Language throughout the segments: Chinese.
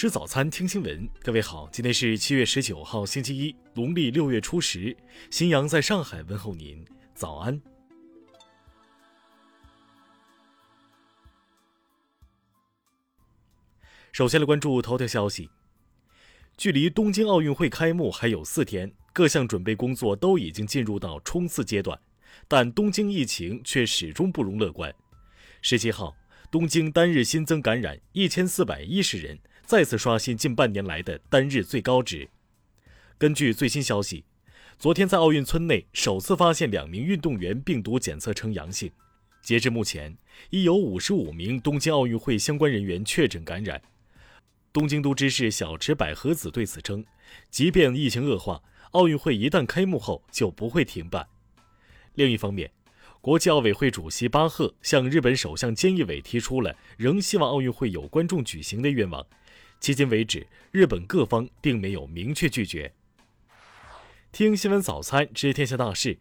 吃早餐，听新闻。各位好，今天是七月十九号，星期一，农历六月初十。新阳在上海问候您，早安。首先来关注头条消息。距离东京奥运会开幕还有四天，各项准备工作都已经进入到冲刺阶段，但东京疫情却始终不容乐观。十七号，东京单日新增感染一千四百一十人。再次刷新近半年来的单日最高值。根据最新消息，昨天在奥运村内首次发现两名运动员病毒检测呈阳性。截至目前，已有五十五名东京奥运会相关人员确诊感染。东京都知事小池百合子对此称，即便疫情恶化，奥运会一旦开幕后就不会停办。另一方面，国际奥委会主席巴赫向日本首相菅义伟提出了仍希望奥运会有观众举行的愿望。迄今为止，日本各方并没有明确拒绝。听新闻早餐知天下大事。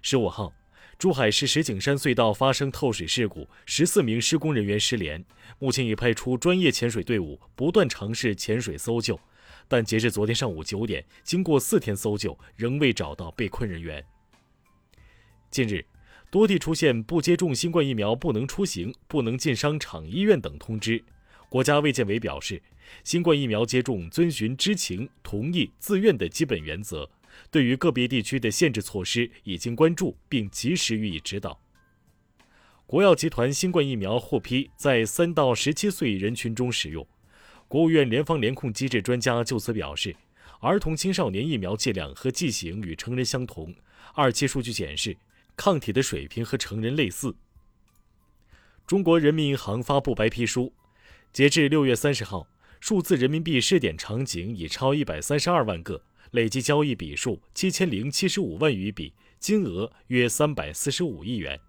十五号，珠海市石景山隧道发生透水事故，十四名施工人员失联。目前已派出专业潜水队伍，不断尝试潜水搜救，但截至昨天上午九点，经过四天搜救，仍未找到被困人员。近日，多地出现不接种新冠疫苗不能出行、不能进商场、医院等通知。国家卫健委表示。新冠疫苗接种遵循知情、同意、自愿的基本原则。对于个别地区的限制措施，已经关注并及时予以指导。国药集团新冠疫苗获批在三到十七岁人群中使用。国务院联防联控机制专家就此表示，儿童青少年疫苗剂量和剂型与成人相同，二期数据显示，抗体的水平和成人类似。中国人民银行发布白皮书，截至六月三十号。数字人民币试点场景已超一百三十二万个，累计交易笔数七千零七十五万余笔，金额约三百四十五亿元。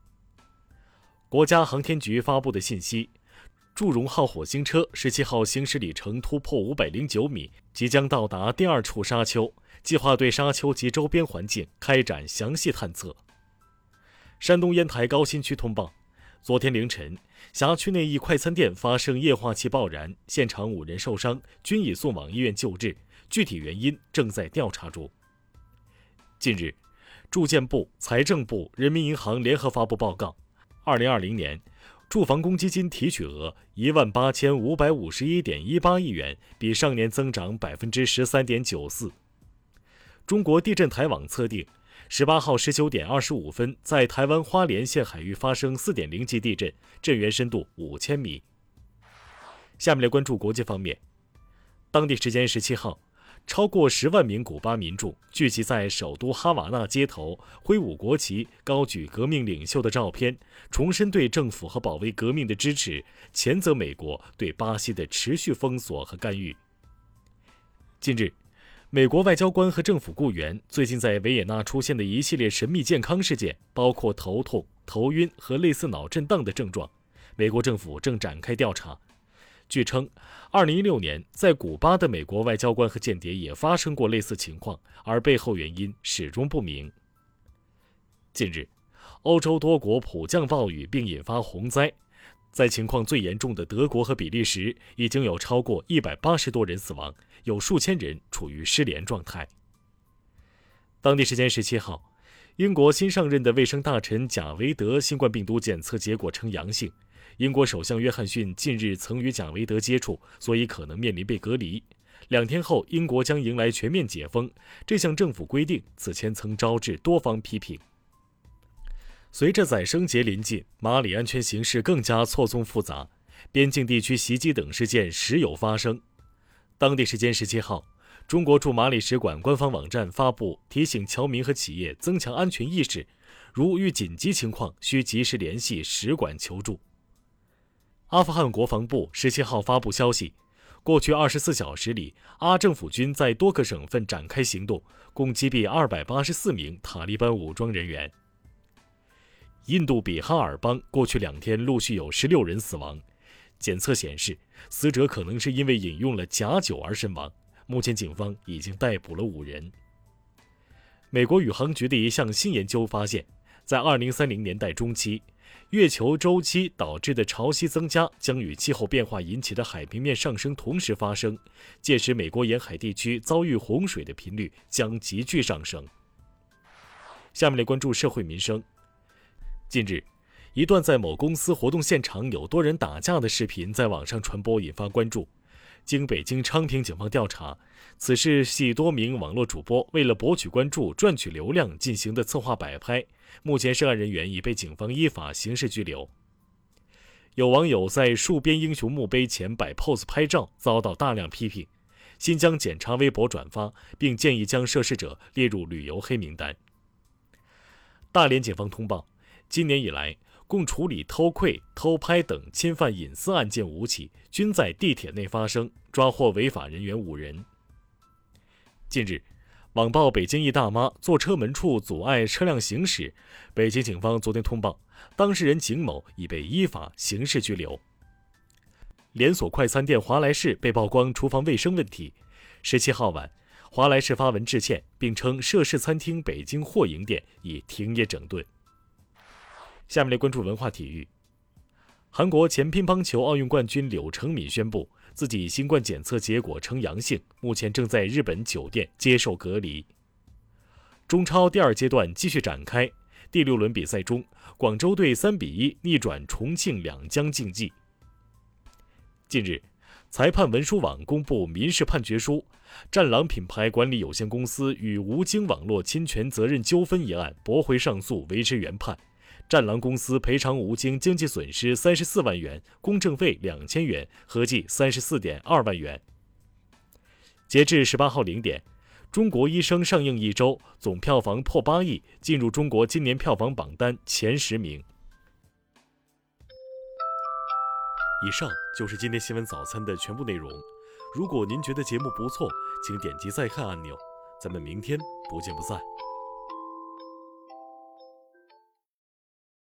国家航天局发布的信息，祝融号火星车十七号行驶里程突破五百零九米，即将到达第二处沙丘，计划对沙丘及周边环境开展详细探测。山东烟台高新区通报。昨天凌晨，辖区内一快餐店发生液化气爆燃，现场五人受伤，均已送往医院救治，具体原因正在调查中。近日，住建部、财政部、人民银行联合发布报告，二零二零年住房公积金提取额一万八千五百五十一点一八亿元，比上年增长百分之十三点九四。中国地震台网测定。十八号十九点二十五分，在台湾花莲县海域发生四点零级地震，震源深度五千米。下面来关注国际方面。当地时间十七号，超过十万名古巴民众聚集在首都哈瓦那街头，挥舞国旗，高举革命领袖的照片，重申对政府和保卫革命的支持，谴责美国对巴西的持续封锁和干预。近日。美国外交官和政府雇员最近在维也纳出现的一系列神秘健康事件，包括头痛、头晕和类似脑震荡的症状。美国政府正展开调查。据称，2016年在古巴的美国外交官和间谍也发生过类似情况，而背后原因始终不明。近日，欧洲多国普降暴雨并引发洪灾。在情况最严重的德国和比利时，已经有超过一百八十多人死亡，有数千人处于失联状态。当地时间十七号，英国新上任的卫生大臣贾维德新冠病毒检测结果呈阳性。英国首相约翰逊近日曾与贾维德接触，所以可能面临被隔离。两天后，英国将迎来全面解封。这项政府规定此前曾招致多方批评。随着宰牲节临近，马里安全形势更加错综复杂，边境地区袭击等事件时有发生。当地时间十七号，中国驻马里使馆官方网站发布提醒侨民和企业增强安全意识，如遇紧急情况需及时联系使馆求助。阿富汗国防部十七号发布消息，过去二十四小时里，阿政府军在多个省份展开行动，共击毙二百八十四名塔利班武装人员。印度比哈尔邦过去两天陆续有十六人死亡，检测显示死者可能是因为饮用了假酒而身亡。目前警方已经逮捕了五人。美国宇航局的一项新研究发现，在二零三零年代中期，月球周期导致的潮汐增加将与气候变化引起的海平面上升同时发生，届时美国沿海地区遭遇洪水的频率将急剧上升。下面来关注社会民生。近日，一段在某公司活动现场有多人打架的视频在网上传播，引发关注。经北京昌平警方调查，此事系多名网络主播为了博取关注、赚取流量进行的策划摆拍。目前，涉案人员已被警方依法刑事拘留。有网友在戍边英雄墓碑前摆 pose 拍照，遭到大量批评。新疆检察微博转发，并建议将涉事者列入旅游黑名单。大连警方通报，今年以来共处理偷窥、偷拍等侵犯隐私案件五起，均在地铁内发生，抓获违法人员五人。近日。网曝北京一大妈坐车门处阻碍车辆行驶，北京警方昨天通报，当事人景某已被依法刑事拘留。连锁快餐店华莱士被曝光厨房卫生问题，十七号晚，华莱士发文致歉，并称涉事餐厅北京货营店已停业整顿。下面来关注文化体育，韩国前乒乓球奥运冠军柳承敏宣布。自己新冠检测结果呈阳性，目前正在日本酒店接受隔离。中超第二阶段继续展开，第六轮比赛中，广州队三比一逆转重庆两江竞技。近日，裁判文书网公布民事判决书，战狼品牌管理有限公司与吴京网络侵权责任纠纷一案驳回上诉，维持原判。战狼公司赔偿吴京经济损失三十四万元，公证费两千元，合计三十四点二万元。截至十八号零点，《中国医生》上映一周，总票房破八亿，进入中国今年票房榜单前十名。以上就是今天新闻早餐的全部内容。如果您觉得节目不错，请点击再看按钮。咱们明天不见不散。